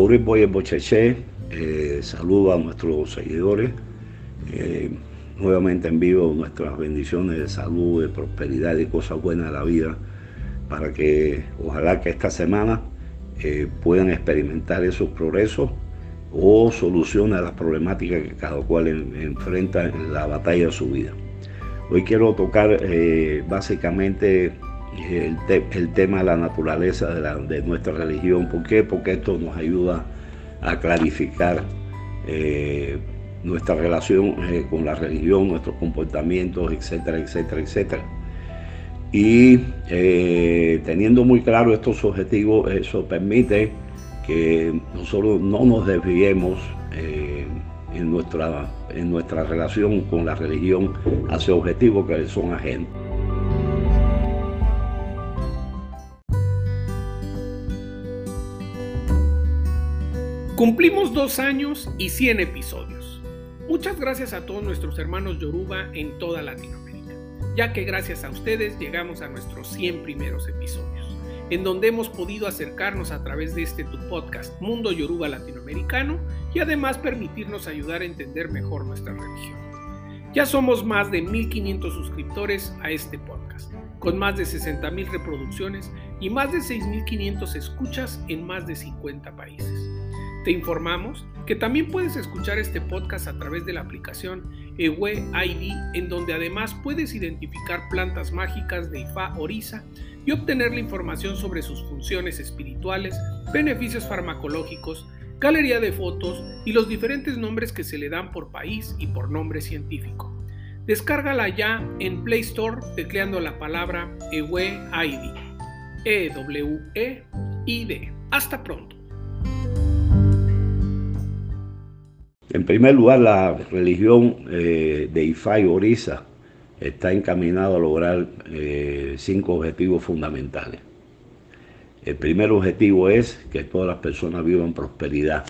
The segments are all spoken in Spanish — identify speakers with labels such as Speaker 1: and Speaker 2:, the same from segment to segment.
Speaker 1: Boris Boye Bocheche, eh, saludo a nuestros seguidores. Eh, nuevamente envío nuestras bendiciones de salud, de prosperidad y cosas buenas de la vida para que ojalá que esta semana eh, puedan experimentar esos progresos o soluciones a las problemáticas que cada cual enfrenta en la batalla de su vida. Hoy quiero tocar eh, básicamente el, tema de la naturaleza de, nuestra religión. ¿Por qué? Porque esto nos ayuda a clarificar eh, nuestra relación eh, con la religión, nuestros comportamientos, etcétera, etcétera, etcétera. Y teniendo muy claro estos objetivos, eso permite que nosotros no nos desviemos en nuestra, en nuestra relación con la religión hacia objetivos que son ajenos.
Speaker 2: Cumplimos dos años y 100 episodios. Muchas gracias a todos nuestros hermanos Yoruba en toda Latinoamérica, ya que gracias a ustedes llegamos a nuestros 100 primeros episodios en donde hemos podido acercarnos a través de este tu podcast Mundo Yoruba Latinoamericano y además permitirnos ayudar a entender mejor nuestra religión. Ya somos más de 1.500 suscriptores a este podcast, con más de 60.000 reproducciones y más de 6.500 escuchas en más de 50 países. Te informamos que también puedes escuchar este podcast a través de la aplicación Ewe ID, en donde además puedes identificar plantas mágicas de Ifa Orisa y obtener la información sobre sus funciones espirituales, beneficios farmacológicos, galería de fotos y los diferentes nombres que se le dan por país y por nombre científico. Descárgala ya en Play Store tecleando la palabra Ewe ID. E-W-E-I-D. Hasta pronto.
Speaker 1: En primer lugar, la religión eh, de Ifá y Orisa está encaminada a lograr eh, cinco objetivos fundamentales. El primer objetivo es que todas las personas vivan prosperidad.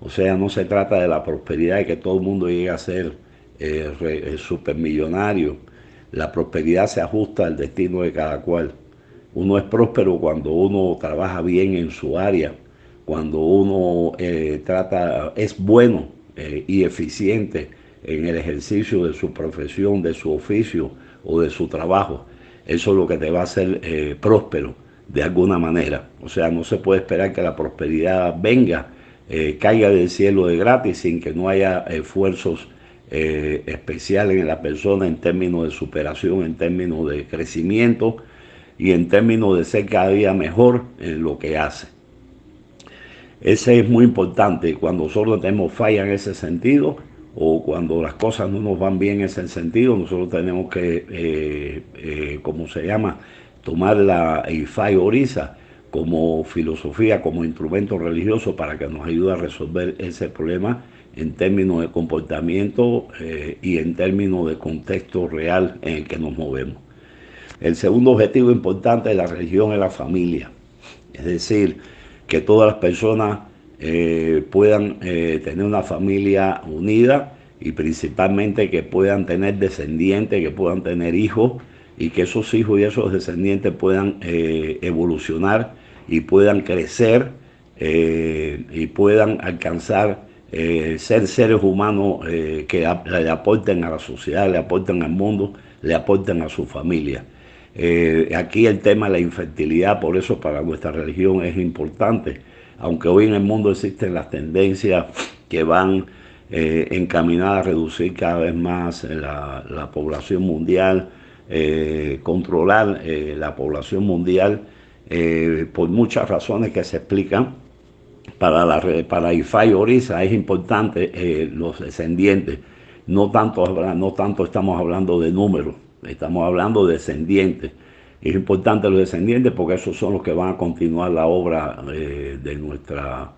Speaker 1: O sea, no se trata de la prosperidad de que todo el mundo llegue a ser eh, supermillonario. La prosperidad se ajusta al destino de cada cual. Uno es próspero cuando uno trabaja bien en su área, cuando uno trata, es bueno eh, y eficiente en el ejercicio de su profesión, de su oficio o de su trabajo. Eso es lo que te va a hacer eh, próspero de alguna manera. O sea, no se puede esperar que la prosperidad venga, eh, caiga del cielo de gratis sin que no haya esfuerzos especiales en la persona en términos de superación, en términos de crecimiento y en términos de ser cada día mejor en lo que hace. Ese es muy importante. Cuando nosotros tenemos falla en ese sentido o cuando las cosas no nos van bien en ese sentido, nosotros tenemos que, eh, eh, como se llama, tomar la IFAI Orisa como filosofía, como instrumento religioso para que nos ayude a resolver ese problema en términos de comportamiento eh, y en términos de contexto real en el que nos movemos. El segundo objetivo importante de la religión es la familia. Es decir, que todas las personas eh, puedan eh, tener una familia unida y principalmente que puedan tener descendientes, que puedan tener hijos y que esos hijos y esos descendientes puedan eh, evolucionar y puedan crecer y puedan alcanzar ser seres humanos que le aporten a la sociedad, le aporten al mundo, le aporten a su familia. Eh, aquí el tema de la infertilidad, por eso para nuestra religión es importante, aunque hoy en el mundo existen las tendencias que van eh, encaminadas a reducir cada vez más la, población mundial, eh, controlar la población mundial por muchas razones que se explican. Para, la, para IFA y Orisa es importante los descendientes, no tanto, no tanto estamos hablando de números, Estamos hablando de descendientes. Es importante los descendientes porque esos son los que van a continuar la obra eh, de, nuestra,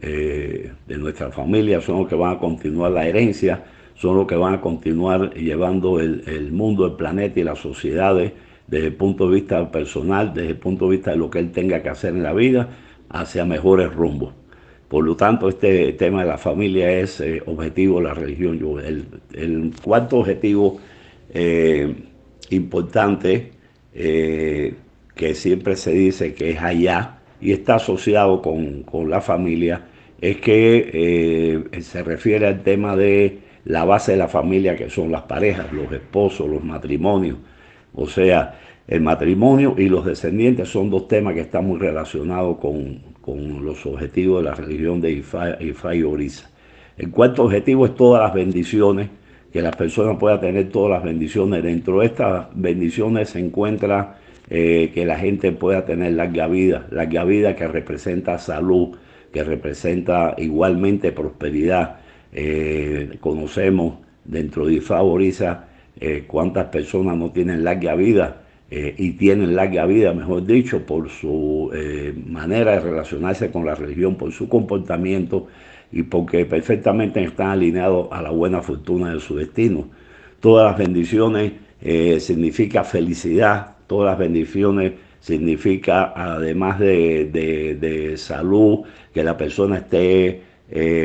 Speaker 1: eh, de nuestra familia, son los que van a continuar la herencia, son los que van a continuar llevando el, mundo, el planeta y las sociedades desde el punto de vista personal, desde el punto de vista de lo que él tenga que hacer en la vida, hacia mejores rumbos. Por lo tanto, este tema de la familia es eh, objetivo de la religión. El, el cuarto objetivo eh, importante eh, que siempre se dice que es allá y está asociado con, la familia, es que se refiere al tema de la base de la familia, que son las parejas, los esposos, los matrimonios. O sea, el matrimonio y los descendientes son dos temas que están muy relacionados con, los objetivos de la religión de Ifá, y Orisa. El cuarto objetivo es todas las bendiciones, que las personas puedan tener todas las bendiciones. Dentro de estas bendiciones se encuentra eh, que la gente pueda tener larga vida, larga vida que representa salud, que representa igualmente prosperidad. Eh, conocemos dentro de Ifá Orisa eh, cuántas personas no tienen larga vida y tienen larga vida, mejor dicho, por su manera de relacionarse con la religión, por su comportamiento y porque perfectamente están alineados a la buena fortuna de su destino. Todas las bendiciones eh, significa felicidad, todas las bendiciones significa además de, salud, que la persona esté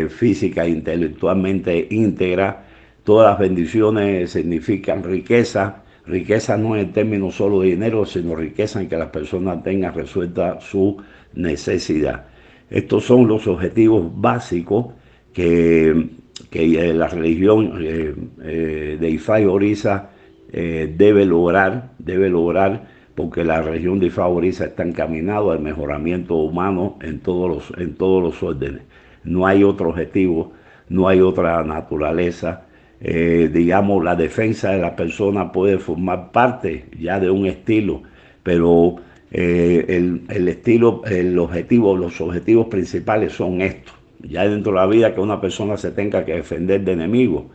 Speaker 1: física e intelectualmente íntegra, todas las bendiciones significan riqueza, Riqueza no es el término solo de dinero, sino riqueza en que las personas tengan resuelta su necesidad. Estos son los objetivos básicos que, eh, la religión eh, eh, de Ifá y Orisa debe lograr, debe lograr, porque la religión de Ifá y Orisa está encaminada al mejoramiento humano en todos los, en todos los órdenes. No hay otro objetivo, no hay otra naturaleza digamos, la defensa de la persona puede formar parte ya de un estilo, pero eh, el, estilo, el objetivo, los objetivos principales son estos. Ya dentro de la vida que una persona se tenga que defender de enemigos,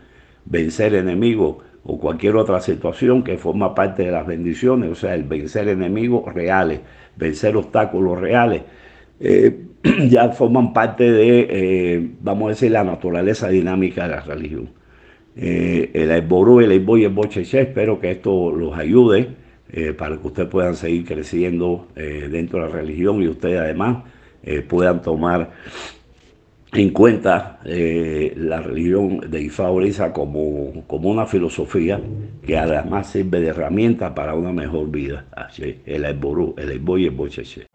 Speaker 1: vencer enemigos o cualquier otra situación que forma parte de las bendiciones, o sea, el vencer enemigos reales, vencer obstáculos reales, eh, ya forman parte de, vamos a decir, la naturaleza dinámica de la religión eh, el Aiboru, el Aiboy y el Bocheche. Espero que esto los ayude eh, para que ustedes puedan seguir creciendo eh, dentro de la religión y ustedes además eh, puedan tomar en cuenta la religión de Ifá como, como una filosofía que además sirve de herramienta para una mejor vida. Así, el Aiboru, el Aiboy y el Bocheche.